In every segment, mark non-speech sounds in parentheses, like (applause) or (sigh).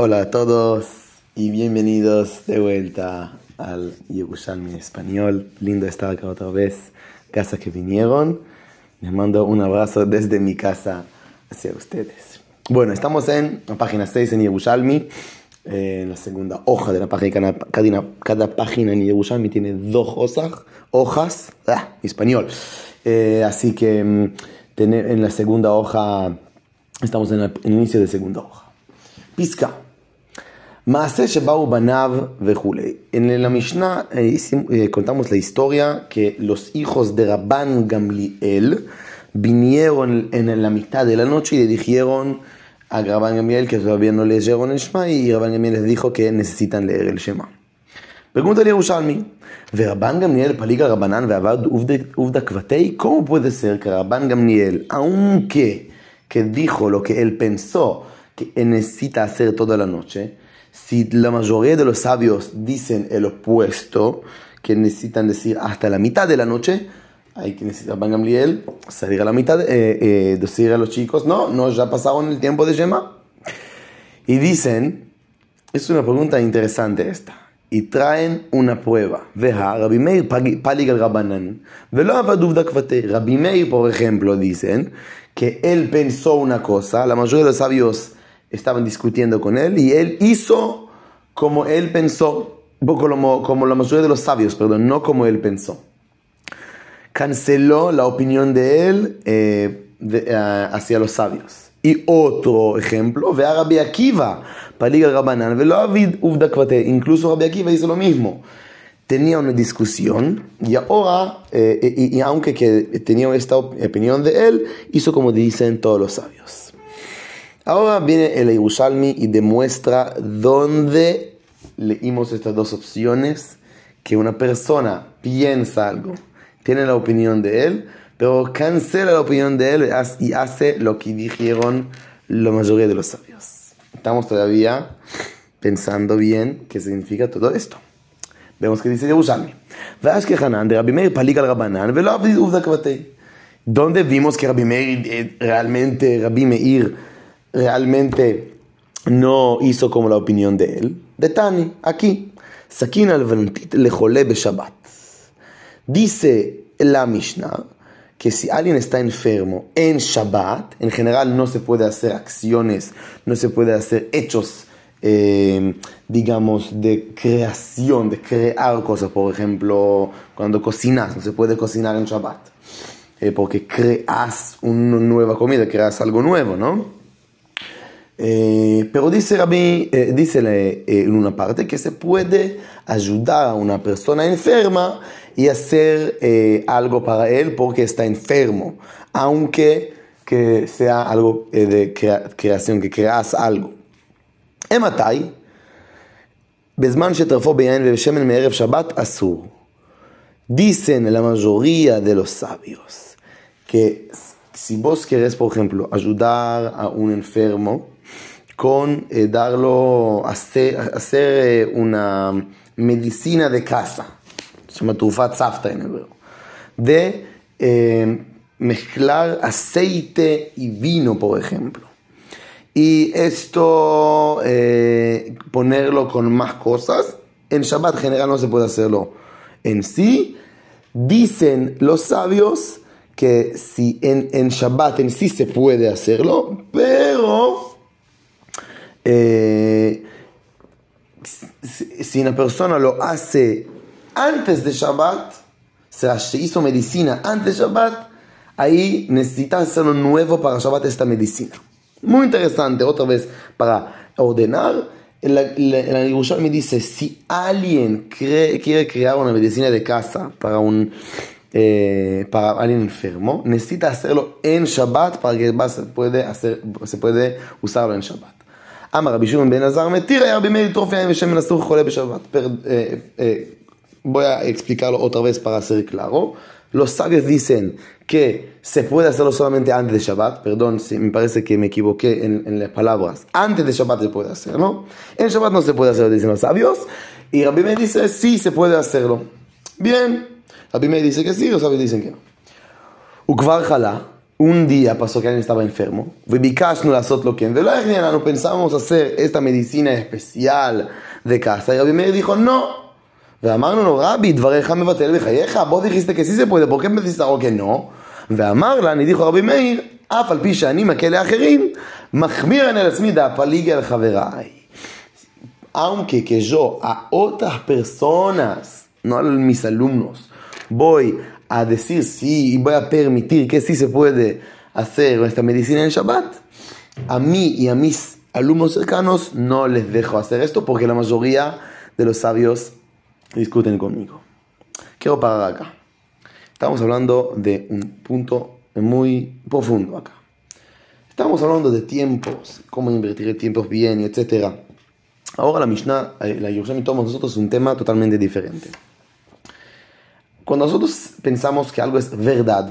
Hola a todos y bienvenidos de vuelta al Yerushalmi español. Lindo estar acá otra vez. Casa que vinieron. Les mando un abrazo desde mi casa hacia ustedes. Bueno, estamos en la página 6 en Yerushalmi. Eh, en la segunda hoja de la página. Cada, cada página en Yerushalmi tiene dos hojas. hojas ah, español. Eh, así que mm, en la segunda hoja, estamos en, el inicio de segunda hoja. Pizca. Maase Shebau Banav Vejule. En la Mishnah eh, eh, contamos la historia que los hijos de Rabban Gamliel vinieron en la mitad de la noche y le dijeron a Rabban Gamliel que todavía no leyeron el Shema y Rabban Gamliel les dijo que necesitan leer el Shema. Pregunta a Yerushalmi, ¿Rabban Gamliel paliga Rabbanán veavad uvda kvatei? ¿Cómo puede ser que Rabban Gamliel, aunque que dijo lo que él pensó que necesita hacer toda la noche, si la mayoría de los sabios dicen el opuesto, que necesitan decir hasta la mitad de la noche, hay que necesitar Rabban Gamliel salir a la mitad, eh, eh, decir a los chicos, no, no, ya pasaron el tiempo de Shema. Y dicen, es una pregunta interesante esta. Y traen una prueba. Veja, Rabbi Meir pagi- palig al Rabanan. Velo. Rabbi Meir, por ejemplo, dicen que él pensó una cosa, la mayoría de los sabios estaban discutiendo con él y él hizo como él pensó, como, como la mayoría de los sabios, perdón, no como él pensó canceló la opinión de él eh, de- eh, hacia los sabios. Y otro ejemplo, ve a Rabbi Akiva, paliga avid uvda kvate. Incluso Rabbi Akiva hizo lo mismo. Tenía una discusión y ahora, eh, y, y aunque que tenía esta op- opinión de él, hizo como dicen todos los sabios. Ahora viene el Yerushalmi y demuestra dónde leímos estas dos opciones, que una persona piensa algo, tiene la opinión de él, pero cancela la opinión de él y hace lo que dijeron la mayoría de los sabios. Estamos todavía pensando bien qué significa todo esto. Vemos que dice Yerushalmi. ¿Dónde vimos que Rabbi Meir eh, realmente Rabbi Meir realmente no hizo como la opinión de él? De Tani, aquí. Sakin al lejole Shabbat. Dice la Mishnah que si alguien está enfermo en Shabbat, en general no se puede hacer acciones, no se puede hacer hechos, eh, digamos, de creación, de crear cosas. Por ejemplo, cuando cocinas, no se puede cocinar en Shabbat, eh, porque creas una nueva comida, creas algo nuevo, ¿no? Eh, pero dice Rabbi, eh, dice eh, en una parte que se puede ayudar a una persona enferma y hacer eh, algo para él porque está enfermo, aunque que sea algo eh, de crea- creación, que creas algo. מתי? בזמן שטרפו ביין ובשמן מערב שבת אסור. Dicen la mayoría de los sabios que si vos querés, por ejemplo, ayudar a un enfermo con eh, darlo, hacer, hacer eh, una medicina de casa, se llama tufat safta en hebreo, de eh, mezclar aceite y vino, por ejemplo. Y esto, ponerlo con más cosas, en Shabbat general no se puede hacerlo en sí. Dicen los sabios que si en, en Shabbat en sí se puede hacerlo, pero eh, si, una persona lo hace antes de Shabbat, o sea, se hizo medicina antes de Shabbat, ahí necesita hacerlo nuevo para Shabbat esta medicina. Muy interesante, otra vez, para ordenar. En la, la, Yerushalmi dice, si alguien cree- quiere crear una medicina de casa para un eh, para alguien enfermo, necesita hacerlo en Shabbat para que se puede, hacer, se puede usarlo en Shabbat. אמר רבי שמעון בן עזר מתיר היה רבי מאיר טרוף יין ושמן אסור חולה בשבת. Eh, eh, voy a explicarlo otra vez para ser claro. Los sabios dicen que se puede hacerlo solamente antes de Shabbat. Perdón si me parece que me equivoqué en, en las palabras. Antes de Shabbat se puede hacer, ¿no? En Shabbat no se puede hacerlo, dicen los sabios. Y Rabbi Meir dice, sí, se puede hacerlo. Bien. Rabbi Meir dice que sí, los sabios dicen que no. וכבר חלה, un día pasó que alguien estaba enfermo. No pensábamos hacer esta medicina especial de casa. Y Rabbi Meir dijo, no. ואמרנו לו, רבי, דבריך מבטל בחייך, vos dijiste que sí se puede, ¿por qué me dices algo que no? ואמר לה, אני דיחו רבי מאיר, אף על פי שאני מכה לאחרים, מחמיר אני על עצמי דאפליגי על חבריי. Aunque que yo a otras personas, no a mis alumnos, voy a decir y voy a permitir que sí se puede hacer esta medicina en Shabbat, a mí y a mis alumnos cercanos no les dejo hacer esto porque la mayoría de los sabios discuten conmigo. Quiero parar acá. Estamos hablando de un punto muy profundo acá. Estamos hablando de tiempos, cómo invertir tiempos bien, etc. Ahora la Mishnah, eh, la Yerushalmi toma nosotros un tema totalmente diferente. Cuando nosotros pensamos que algo es verdad,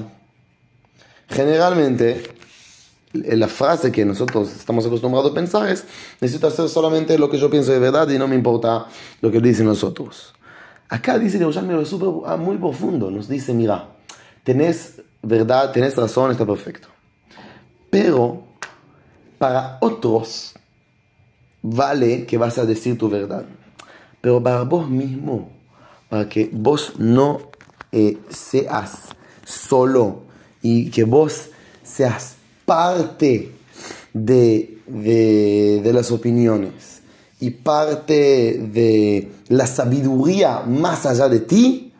generalmente la frase que nosotros estamos acostumbrados a pensar es, necesito hacer solamente lo que yo pienso de verdad y no me importa lo que dicen los otros. Acá dice Yerushalmi es ah, muy profundo. Nos dice, mira, tenés verdad, tenés razón, está perfecto. Pero para otros vale que vas a decir tu verdad. Pero para vos mismo, para que vos no seas solo y que vos seas parte de, de las opiniones y parte de la sabiduría más allá de ti,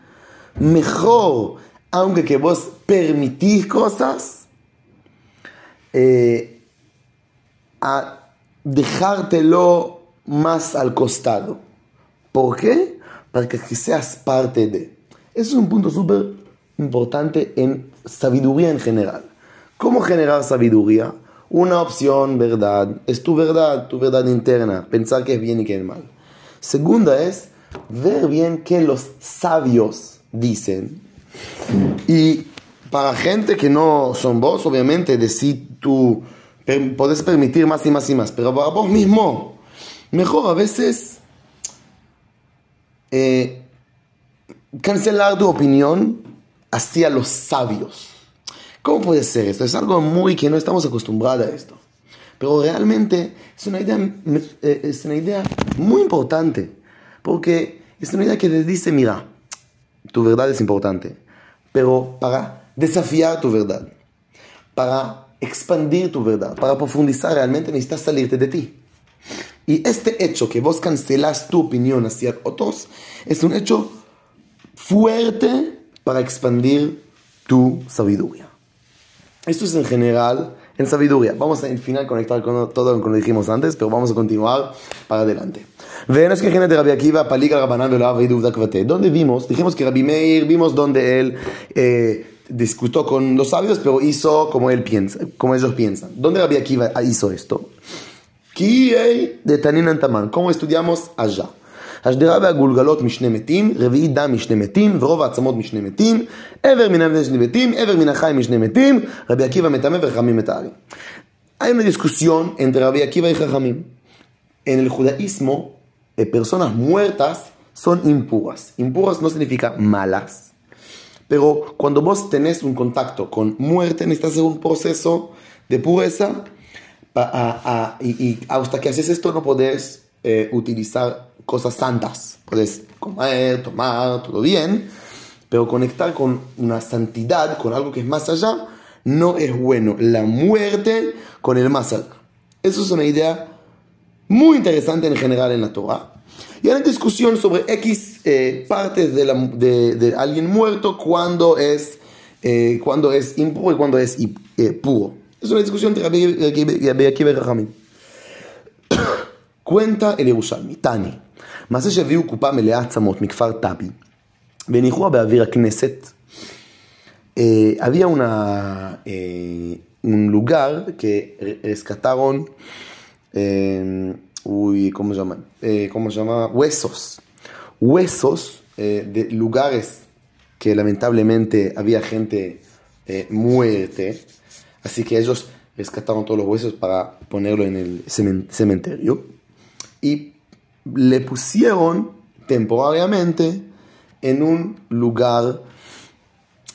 mejor, aunque que vos permitís cosas, eh, a dejártelo más al costado. ¿Por qué? Para que seas parte de. Eso es un punto súper importante en sabiduría en general. ¿Cómo generar sabiduría? Una opción, verdad, es tu verdad, tu verdad interna, pensar que es bien y que es mal. Segunda es ver bien qué los sabios dicen. Y para gente que no son vos, obviamente, decir tú podés permitir más y más y más, pero para vos mismo, mejor a veces eh, cancelar tu opinión hacia los sabios. ¿Cómo puede ser esto? Es algo muy que no estamos acostumbrados a esto. Pero realmente es una idea, eh, es una idea muy importante. Porque es una idea que te dice, mira, tu verdad es importante. Pero para desafiar tu verdad, para expandir tu verdad, para profundizar realmente necesitas salirte de ti. Y este hecho que vos cancelas tu opinión hacia otros es un hecho fuerte para expandir tu sabiduría. Esto es en general en sabiduría. Vamos al final conectar con todo lo que dijimos antes, pero vamos a continuar para adelante. Venos que de Rabbi Akiva, Paliga Rabanan ¿Dónde vimos? Dijimos que Rabbi Meir, vimos donde él eh, discutió con los sabios, pero hizo como él piensa, como ellos piensan. ¿Dónde Rabbi Akiva hizo esto? ¿Cómo estudiamos allá? השדרה והגולגלות משני מתים, רביעית דם משני מתים, ורוב העצמות משני מתים, עבר מן הנפש משני מתים, עבר מן החי משני מתים, רבי עקיבא מטמא וחכמים מתארים. Hay una discusión entre Rabbi Akiva y Jajamim. En el judaísmo, eh, personas muertas son impuras. Impuras no significa malas. Pero cuando vos tenés un contacto con muerte, necesitas hacer un proceso de pureza. Pa, a, a, y, y, hasta que haces esto no podés eh, utilizar cosas santas. Puedes comer, tomar, todo bien, pero conectar con una santidad, con algo que es más allá, no es bueno. La muerte con el más. Eso es una idea muy interesante en general en la Torah. Y hay una discusión sobre X eh, partes de, la, de, alguien muerto cuando es, eh, cuando es impuro y cuando es eh, puro. Es una discusión Rabbi Akiva. (coughs) Cuenta el Yerushalmi, Tani. מעשה שהביאו קופה מלאה עצמות מכפר טאבי והניחוה באוויר הכנסת. había una, eh, un lugar que rescataron, eh, uy, ¿cómo se llama? Eh, ¿Cómo se llama? Huesos. Huesos de lugares que lamentablemente había gente muerte. Así que ellos rescataron todos los huesos para ponerlo en el cementerio. Y le pusieron temporariamente en un lugar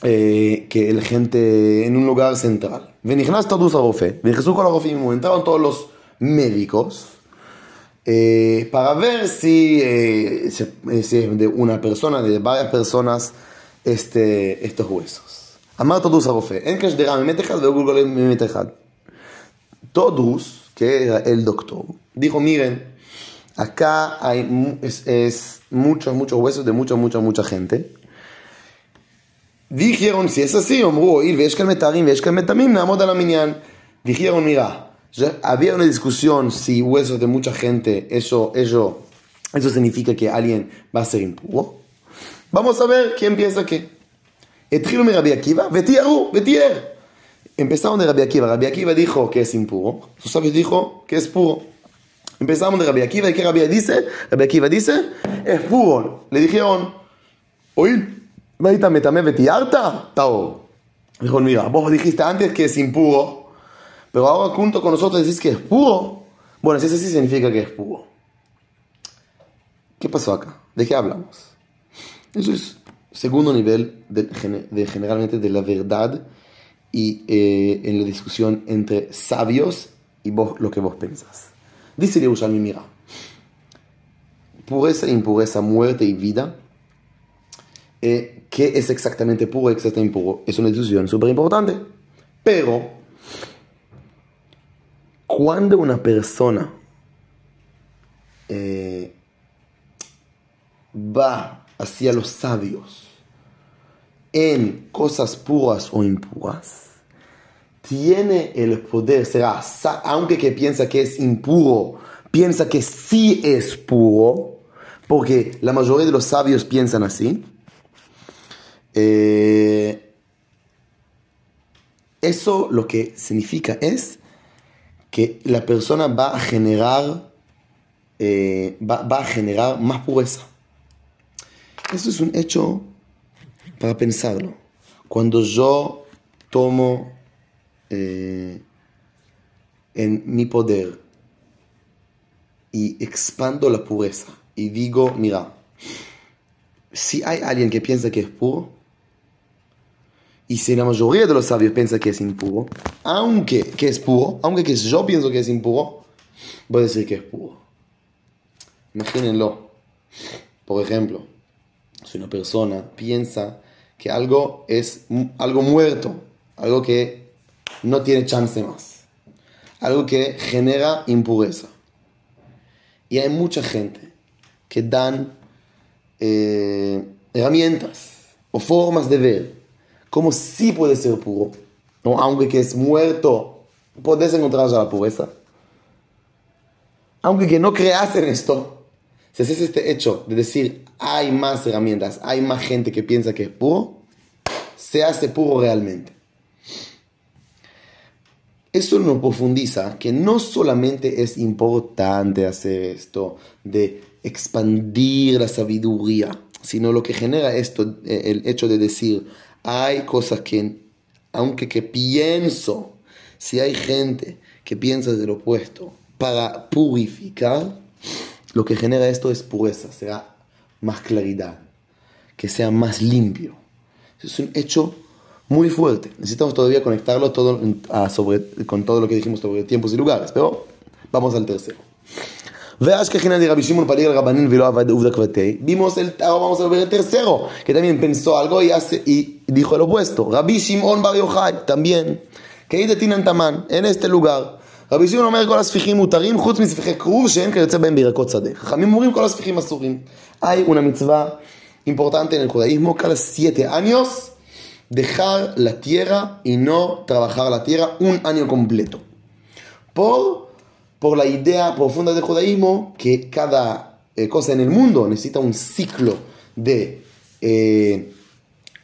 eh, que la gente en un lugar central. ונכנס תודוס הרופא, ונכנסו כל הרופאים, entraron todos los médicos eh, para ver si, eh, si, eh, si es de una persona, de varias personas, este, estos huesos. אמר תודוס הרופא, אין כשדרה ממת אחד וגולגול ממת אחד. Todus, que era el doctor, dijo, miren, Acá hay es, es muchos, muchos huesos de mucha, mucha, mucha gente. Dijeron, si es así, Dijeron, mira, había una discusión si huesos de mucha gente, eso, eso, eso significa que alguien va a ser impuro. Vamos a ver quién piensa qué. Empezaron de Rabbi Akiva. Rabbi Akiva dijo que es impuro. Sus sabios dijo que es puro. Empezamos de Rabbi Akiva. ¿Y qué Rabbi dice? Rabbi Akiva dice, es puro. Le dijeron, oír, ¿Vaita metame vetiarta? Tao. Dijo, mira, vos dijiste antes que es impuro, pero ahora junto con nosotros decís que es puro. Bueno, si es así, significa que es puro. ¿Qué pasó acá? ¿De qué hablamos? Eso es segundo nivel de, de generalmente de la verdad y eh, en la discusión entre sabios y vos lo que vos pensás. Dice el Yerushalmi, mira, pureza, impureza, muerte y vida, eh, ¿qué es exactamente puro y exactamente impuro? Es una discusión súper importante. Pero, cuando una persona eh, va hacia los sabios en cosas puras o impuras, tiene el poder, será, aunque que piensa que es impuro, piensa que sí es puro, porque la mayoría de los sabios piensan así. Eh, eso lo que significa es que la persona va a generar, eh, va, va a generar más pureza. Eso es un hecho para pensarlo. Cuando yo tomo eh, en mi poder y expando la pureza y digo, mira, si hay alguien que piensa que es puro, y si la mayoría de los sabios piensa que es impuro, aunque que es puro, aunque que yo pienso que es impuro, voy a decir que es puro. Imagínenlo. Por ejemplo, si una persona piensa que algo es algo muerto, algo que no tiene chance más, algo que genera impureza. Y hay mucha gente que dan eh, herramientas o formas de ver cómo sí puede ser puro, ¿no? aunque que es muerto, puedes encontrar ya la pureza. Aunque que no creas en esto, si haces este hecho de decir hay más herramientas, hay más gente que piensa que es puro, se hace puro realmente. Eso nos profundiza que no solamente es importante hacer esto de expandir la sabiduría, sino lo que genera esto, eh, el hecho de decir, hay cosas que, aunque que pienso, si hay gente que piensa del opuesto, para purificar, lo que genera esto es pureza, será más claridad, que sea más limpio. Es un hecho muy fuerte. Necesitamos todavía conectarlo todo en- a sobre, con todo lo que dijimos sobre tiempos y lugares, pero vamos al tercero. ואשכחינא דרבי שמעון פליג על רבנין ולא עבד עובדא כבתי. Vimos el, ahora vamos a ver el tercero, que también pensó algo y, hace, y dijo el opuesto. Rabbi Shimon bar Yochai, también. que היית תינן תמן, en este lugar. רבי שמעון אומר כל הספיחים מותרים חוץ מספיחי כרוב שאין כיוצא בהם בירקות שדה. חכמים אומרים כל הספיחים אסורים. Hay una mitzvah importante en el judaísmo, cada siete años dejar la tierra y no trabajar la tierra un año completo. Por, por la idea profunda del judaísmo que cada eh, cosa en el mundo necesita un ciclo de eh,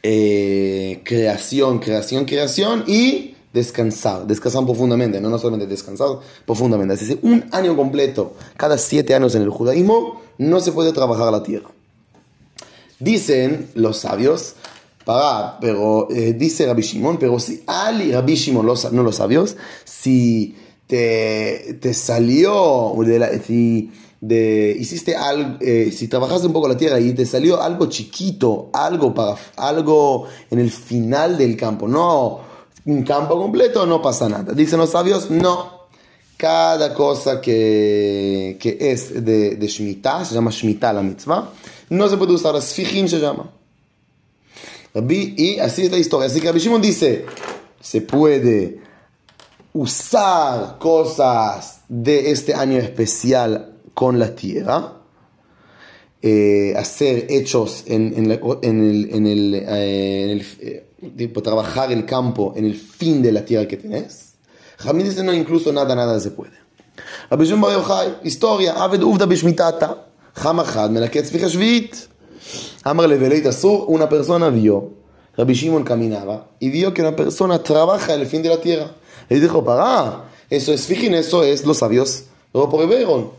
eh, creación, creación, creación y descansar, descansar profundamente, no, no solamente descansar profundamente, es decir, un año completo, cada siete años en el judaísmo, no se puede trabajar la tierra. Dicen los sabios, para, pero eh, dice Rabbi Shimon, pero si Ali, Rabbi Shimon, los, no los sabios, si te, te salió de la, si, de, hiciste algo, eh, si trabajaste un poco la tierra y te salió algo chiquito, algo para algo en el final del campo, no un campo completo, no pasa nada. Dicen los sabios, no. Cada cosa que, que es de, de Shemitah, se llama Shemitah la mitzvah, no se puede usar, Sfijim se llama. Y así es la historia. Así que Rabbi Shimon dice, se puede usar cosas de este año especial con la tierra, eh, hacer hechos en, en, el, en el, eh, en el eh, trabajar el campo en el fin de la tierra que tenés. Jamín dice, no, incluso nada, nada se puede. Rabbi Shimon Bar Yochai, historia, Aved Uvda Bishmitata, Hamachad, Melaketz Fichashvit. Amar Leveleit Asur, una persona vio, Rabbi Shimon caminaba y vio que una persona trabaja en el fin de la tierra. Y dijo, para, eso es fijin, eso es los sabios, lo prohibieron.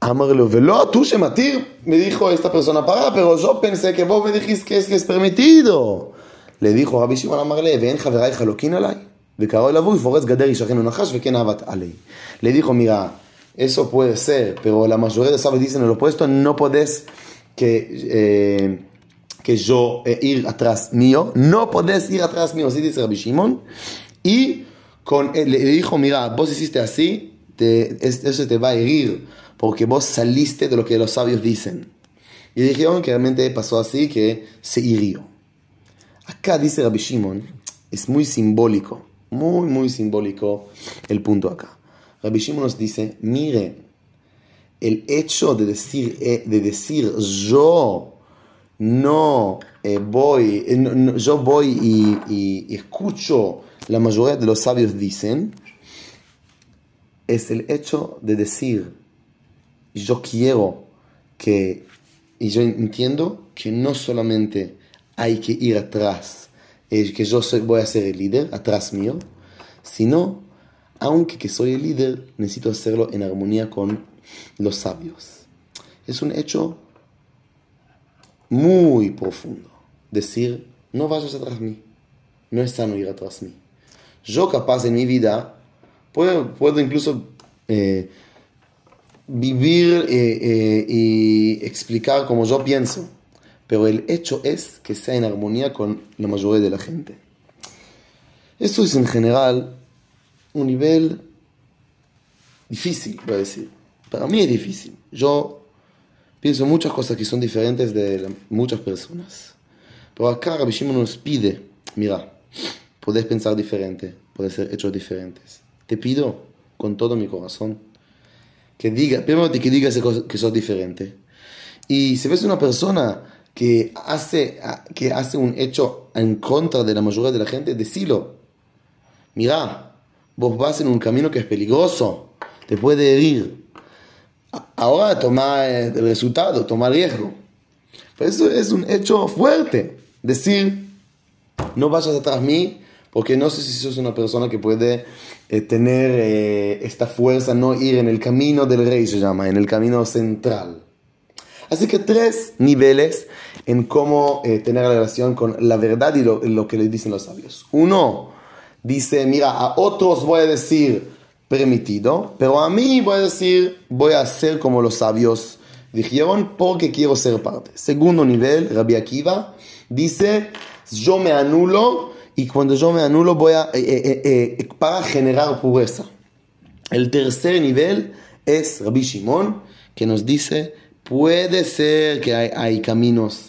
Amarlo, velo, tú matir, me dijo esta persona, para, pero yo pensé que vos me dijiste que es, que es permitido. Le dijo Rabbi Shimon Amarle, ven, חברי חלוקין עליי. וקראו אליו יפורץ גדר ישכנו נחש וכן אהבת עלי. Le dijo, mira, eso puede ser, pero la mayoría de sabios dicen el opuesto, no puedes que, eh, que yo eh, ir atrás mío, no podés ir atrás mío, así dice Rabbi Shimon. Y con, le dijo, mira, vos hiciste así, eso te va a herir, porque vos saliste de lo que los sabios dicen. Y dijeron que realmente pasó así, que se hirió. Acá dice Rabbi Shimon, es muy simbólico, muy, muy simbólico el punto acá. Rabbi Shimon nos dice, miren, el hecho de decir, eh, de decir yo no eh, voy, eh, yo voy y, escucho la mayoría de los sabios dicen, es el hecho de decir, yo quiero que, y yo entiendo que no solamente hay que ir atrás, que yo voy a ser el líder, atrás mío, sino, aunque que soy el líder, necesito hacerlo en armonía con los sabios. Es un hecho muy profundo. Decir, no vayas atrás de mí. No es sano ir atrás de mí. Yo capaz en mi vida puedo, puedo incluso eh, vivir eh, eh, y explicar como yo pienso. Pero el hecho es que sea en armonía con la mayoría de la gente. Esto es en general un nivel difícil, voy a decir. Para mí es difícil. Yo pienso muchas cosas que son diferentes de muchas personas. Pero acá Rabbi Shimon nos pide, mira, podés pensar diferente, podés ser hechos diferentes. Te pido con todo mi corazón que diga, primero que digas que sos diferente. Y si ves una persona que hace, que hace un hecho en contra de la mayoría de la gente, decilo. Mira, vos vas en un camino que es peligroso, te puede herir. Ahora toma el resultado, toma riesgo. Pero eso es un hecho fuerte. Decir, no vayas atrás mí, porque no sé si sos una persona que puede eh, tener eh, esta fuerza, no ir en el camino del rey, se llama, en el camino central. Así que tres niveles en cómo eh, tener relación con la verdad y lo, lo que le dicen los sabios. Uno dice, mira, a otros voy a decir, permitido, pero a mí voy a decir, voy a hacer como los sabios dijeron porque quiero ser parte. Segundo nivel, Rabbi Akiva dice, yo me anulo y cuando yo me anulo voy a, eh, eh, eh, para generar pureza. El tercer nivel es Rabbi Shimon, que nos dice, puede ser que hay, hay caminos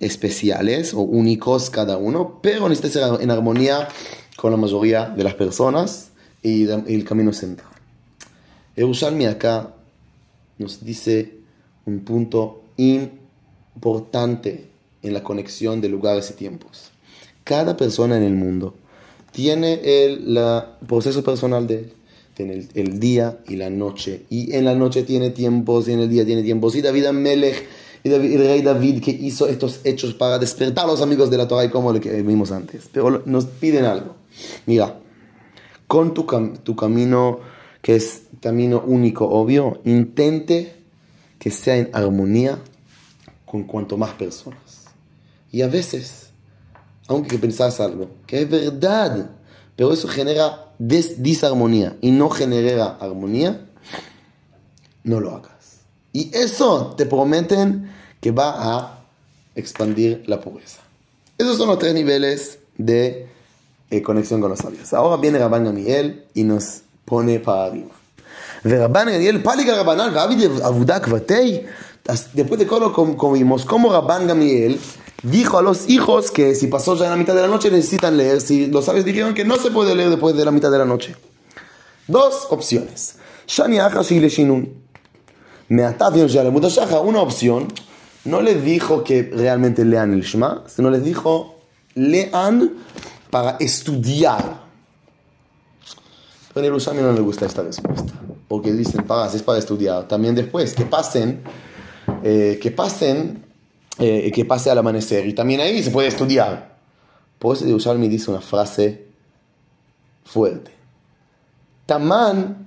especiales o únicos cada uno, pero necesita ser en armonía con la mayoría de las personas y, el camino central. Yerushalmi acá nos dice un punto importante en la conexión de lugares y tiempos. Cada persona en el mundo tiene el la, proceso personal de él. Tiene el, día y la noche. Y en la noche tiene tiempos y en el día tiene tiempos. Y David Amelech, y el rey David que hizo estos hechos para despertar a los amigos de la Torah y como lo que vimos antes. Pero nos piden algo. Mira, con tu, tu camino, que es camino único, obvio, intente que sea en armonía con cuanto más personas. Y a veces, aunque pensás algo, que es verdad, pero eso genera disarmonía y no genera armonía, no lo hagas. Y eso te prometen que va a expandir la pobreza. Esos son los tres niveles de eh, conexión con los sabios. Ahora viene Rabban Gamiel y nos pone para arriba. ורבן גמליאל פליג הרבנן ועביד עבודה כבתי, después de todo como vimos, como Rabban Gamiel dijo a los hijos que si pasó ya en la mitad de la noche necesitan leer, si los sabios dijeron que no se puede leer después de la mitad de la noche. Dos opciones. Shani Achashi le Shinun. Meatavion Shaha, una opción, no les dijo que realmente lean el Shema, sino les dijo lean para estudiar. Pero a Yerushalmi no le gusta esta respuesta, porque dicen, pagas, es para estudiar. También después, que pasen, eh, que pasen, eh, que pase al amanecer. Y también ahí se puede estudiar. Por eso Yerushalmi dice una frase fuerte. Taman,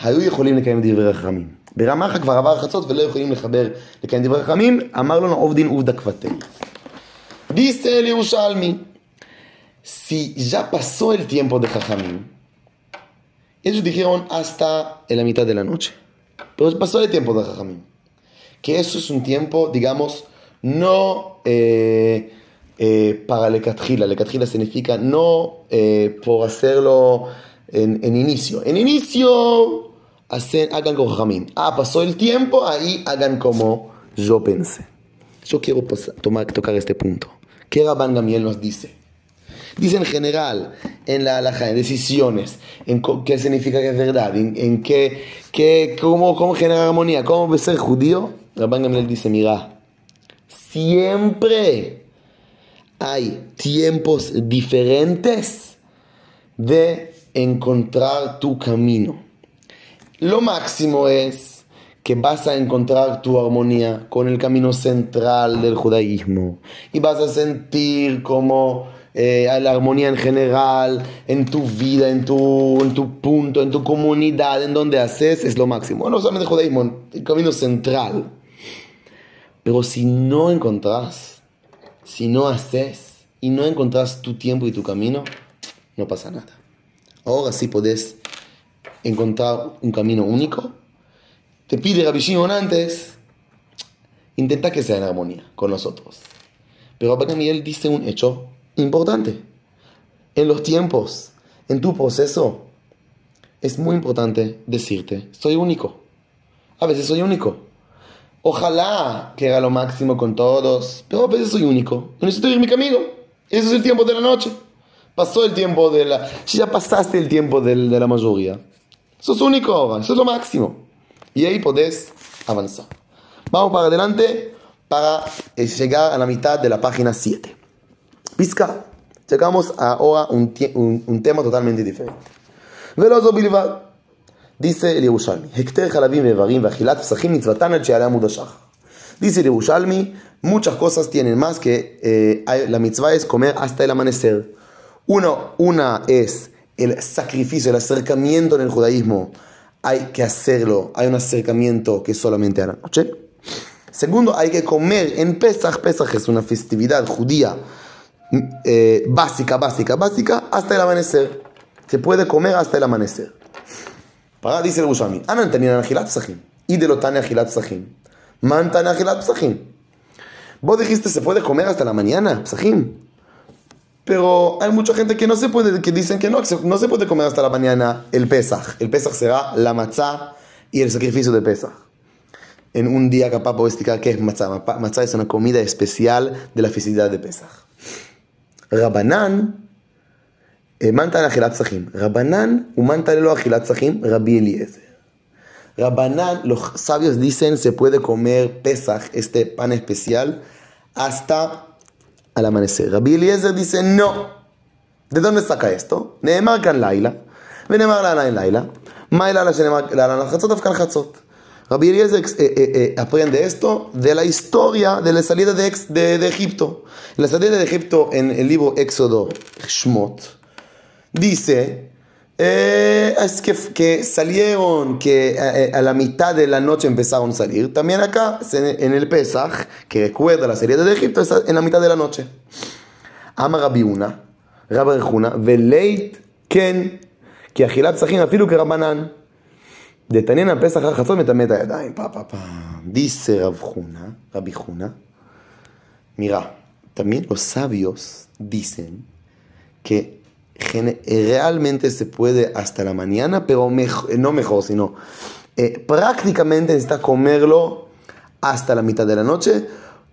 היו יכולים לקיים דברי חכמים. ברמה אחת כבר עבר חצות ולא יכולים לחבר לקיים דברי חכמים, אמר לנו עובדין עובדה כבתי. Dice el Yerushalmi, si ya pasó el tiempo de Jajamim, ellos dijeron hasta en la mitad de la noche. Pero pasó el tiempo de Jajamim. Que eso es un tiempo, digamos, no eh, eh, para Lekatjila. Lekatjila significa no eh, por hacerlo en, en, inicio. En inicio, hacen, hagan con Jajamim. Ah, pasó el tiempo, ahí hagan como yo pensé. Yo quiero tomar, tocar este punto. ¿Qué Rabban Gamiel nos dice? Dice en general, en la alhaja, en decisiones, en qué significa que es verdad, en, qué, qué, cómo, cómo genera armonía, cómo ser judío. Rabban Gamliel dice, mira, siempre hay tiempos diferentes de encontrar tu camino. Lo máximo es que vas a encontrar tu armonía con el camino central del judaísmo y vas a sentir como eh, la armonía en general, en tu vida, en tu, en tu punto, en tu comunidad, en donde haces, es lo máximo. No solamente judaísmo, el camino central. Pero si no encontrás, si no haces y no encontrás tu tiempo y tu camino, no pasa nada. Ahora sí podés encontrar un camino único. Te pide Rabbi Shimon antes, intenta que sea en armonía con nosotros. Pero Rabbi Miguel dice un hecho importante. En los tiempos, en tu proceso, es muy importante decirte, soy único. A veces soy único. Ojalá que haga lo máximo con todos, pero a veces soy único. necesito ir mi camino. Ese es el tiempo de la noche. Pasó el tiempo de la... Si ya pasaste el tiempo de, la mayoría, sos único ahora, eso es lo máximo. Y ahí podés avanzar. Vamos para adelante para llegar a la mitad de la página 7 pizca. Llegamos ahora a un, un, un, tema totalmente diferente. Veloso Bilvad, dice el Yerushalmi, Hekter Halavim Evarim Vajilat Psachim Mitzvatan El Dice el Yerushalmi, muchas cosas tienen más que eh, la mitzvah es comer hasta el amanecer. Uno, una es el sacrificio, el acercamiento en el judaísmo. Hay que hacerlo, hay un acercamiento que solamente a la noche. Segundo, hay que comer en Pesach. Pesach es una festividad judía eh, básica, básica, básica, hasta el amanecer. Se puede comer hasta el amanecer. Para, dice el Bushami, Anan tenían agilat psachim. Y de lo agilat psachim. Man tane agilat psachim. Vos dijiste, se puede comer hasta la mañana, psachim. Pero hay mucha gente que no se puede, que dicen que no, no se puede comer hasta la mañana el Pesach. El Pesach será la matzah y el sacrificio de Pesach. En un día capaz puedo explicar qué es matzah. Matzah es una comida especial de la festividad de Pesach. רבנן, מנתן אכילת צחים. רבנן ומנתן ללא אכילת צחים, רבי אליעזר. Rabanán, los sabios dicen se puede comer Pesach, este pan especial, hasta al amanecer. Rabbi Eliezer dice no. ¿De dónde saca esto? נאמר כאן לילה, ונאמר להלן לילה. מה הלילה שנאמר להלן חצות, אף כאן חצות. Rabbi Eliezer eh, eh, eh, aprende esto de la historia de la salida de, Egipto. La salida de Egipto en el libro Éxodo Shmot dice es que, salieron, que a, la mitad de la noche empezaron a salir. También acá, en el Pesaj, que recuerda la salida de Egipto, es en la mitad de la noche. Ama Rabbi Una, Rabbi Rejuna, veleit ken, que Ajilat Sahin, afilu que דתנינא פסח אחר חצות מטמא את הידיים. Pa, pa, pa. Dice Rab Juna, Rabbi Juna, mira, también los sabios dicen que gene- realmente se puede hasta la mañana, pero mej- no mejor, sino eh, prácticamente necesita comerlo hasta la mitad de la noche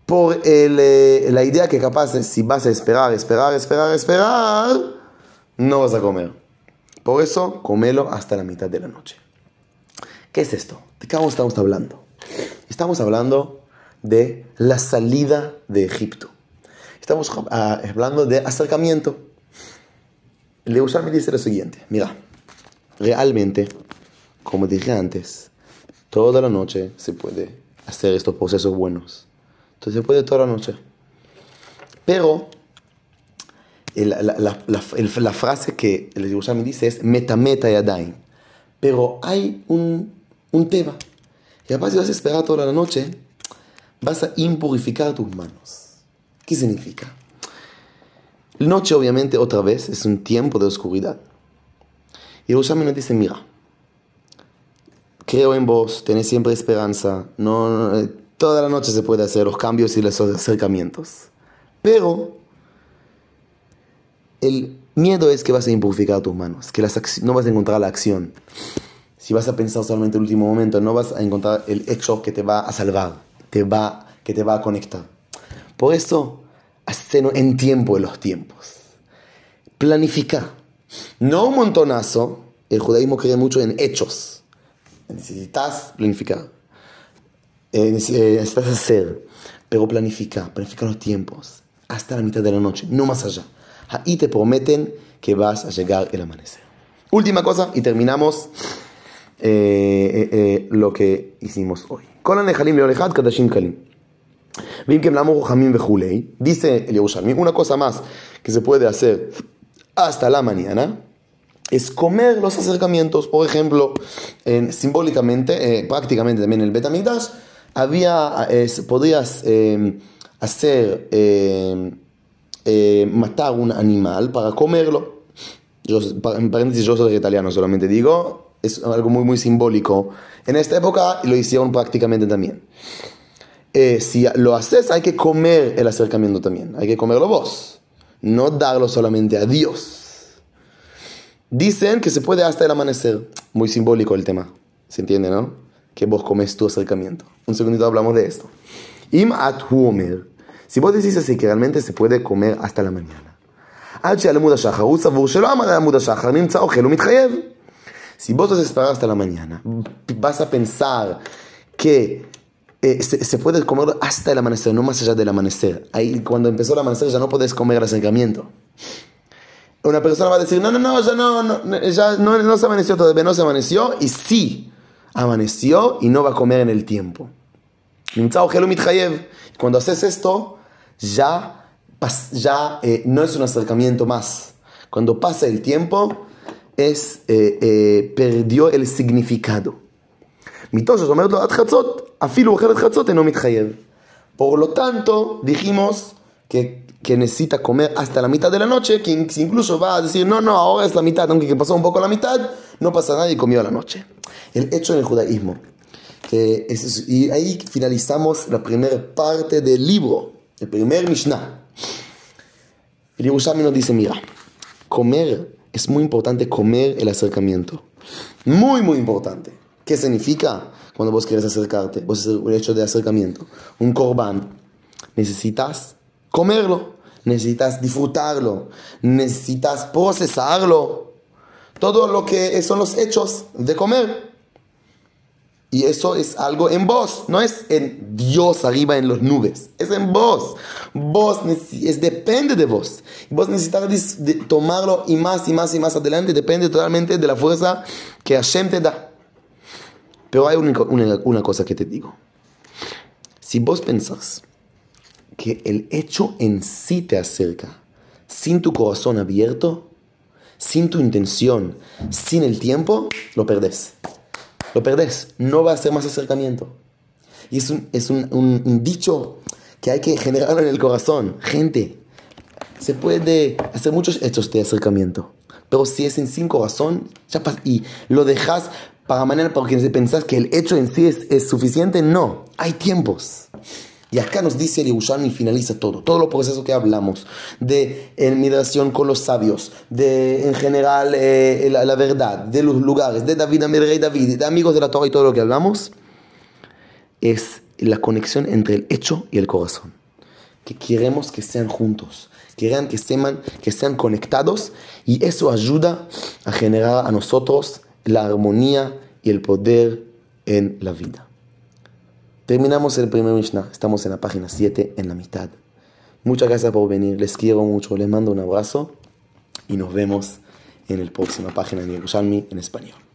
por el, eh, la idea que capaz eh, si vas a esperar, esperar, esperar, esperar, no vas a comer. Por eso, comelo hasta la mitad de la noche. ¿Qué es esto? ¿De qué estamos hablando? Estamos hablando de la salida de Egipto. Estamos ah, hablando de acercamiento. El me dice lo siguiente, mira, realmente, como dije antes, toda la noche se puede hacer estos procesos buenos. Entonces se puede toda la noche. Pero el- la, la- la- el- la frase que el Yerushalmi dice es meta meta yadaim. Pero hay un, un tema. Y capaz si vas a esperar toda la noche, vas a impurificar tus manos. ¿Qué significa? La noche, obviamente, otra vez, es un tiempo de oscuridad. Y Yerushalmi nos dice, mira, creo en vos, tenés siempre esperanza, no, eh, toda la noche se puede hacer los cambios y los acercamientos. Pero el miedo es que vas a impurificar tus manos, que no vas a encontrar la acción. Si vas a pensar solamente el último momento, no vas a encontrar el hecho que te va a salvar, te va, que te va a conectar. Por eso, hacelo en tiempo de los tiempos. Planifica. No un montonazo. El judaísmo cree mucho en hechos. Necesitas planificar. Eh, eh, necesitas hacer. Pero planifica. Planifica los tiempos. Hasta la mitad de la noche. No más allá. Ahí te prometen que vas a llegar el amanecer. Última cosa y terminamos eh, eh, eh, lo que hicimos hoy. Dice el Yerushalmi, una cosa más que se puede hacer hasta la mañana es comer los acercamientos. Por ejemplo, simbólicamente, eh, prácticamente también en el Betamigdash, había, podías eh, hacer, eh, matar un animal para comerlo. Yo, en paréntesis, yo soy italiano, solamente digo, es algo muy, muy simbólico. En esta época lo hicieron prácticamente también. Eh, si lo haces, hay que comer el acercamiento también. Hay que comerlo vos. No darlo solamente a Dios. Dicen que se puede hasta el amanecer. Muy simbólico el tema. ¿Se entiende, no? Que vos comes tu acercamiento. Un segundito hablamos de esto. Im at huomer. Si vos decís así que realmente se puede comer hasta la mañana. עד שעל השחר, הוא סבור שלא עמד על עמוד השחר, נמצא אוכל ומתחייב. Si vos vas a esperar hasta la mañana, vas a pensar que eh, se, puede comer hasta el amanecer, no más allá del amanecer. Ahí cuando empezó el amanecer ya no podés comer el acercamiento. Una persona va a decir, no, no, no, ya no, ya no, se amaneció todavía, no se amaneció, y sí, amaneció y no va a comer en el tiempo. Cuando haces esto, ya, ya eh, no es un acercamiento más. Cuando pasa el tiempo, es, eh, eh, perdió el significado. Por lo tanto, dijimos que, que, necesita comer hasta la mitad de la noche, que incluso va a decir, no, no, ahora es la mitad, aunque pasó un poco la mitad, no pasa nada y comió a la noche. El hecho en el judaísmo. Que es, y ahí finalizamos la primera parte del libro, el primer Mishnah. El Yerushalmi nos dice, mira, comer es muy importante comer el acercamiento. Muy, muy importante. ¿Qué significa cuando vos quieres acercarte? Vos hacer el hecho de acercamiento. Un korban. Necesitas comerlo. Necesitas disfrutarlo. Necesitas procesarlo. Todo lo que son los hechos de comer. Y eso es algo en vos, no es en Dios arriba en las nubes, es en vos. Vos es, depende de vos. Vos necesitas tomarlo y más y más y más adelante, depende totalmente de la fuerza que Hashem te da. Pero hay una, una- una cosa que te digo. Si vos pensás que el hecho en sí te acerca, sin tu corazón abierto, sin tu intención, sin el tiempo, lo perdés lo perdés, no va a ser más acercamiento. Y es un, es un, un- dicho que hay que generarlo en el corazón. Gente, se puede hacer muchos hechos de acercamiento, Pero si es en sin corazón, ya y lo dejas para mañana porque pensás que el hecho en sí es, es suficiente, no, hay tiempos. Y acá nos dice el y finaliza todo, todo los procesos que hablamos, de migración con los sabios, de en general eh, la, verdad, de los lugares, de David, de rey David, de amigos de la Torah y todo lo que hablamos, es la conexión entre el hecho y el corazón. Que queremos que sean juntos, quieran que sean, que sean conectados y eso ayuda a generar a nosotros la armonía y el poder en la vida. Terminamos el primer Mishnah, estamos en la página 7, en la mitad. Muchas gracias por venir, les quiero mucho, les mando un abrazo y nos vemos en la próxima página de Yerushalmi en español.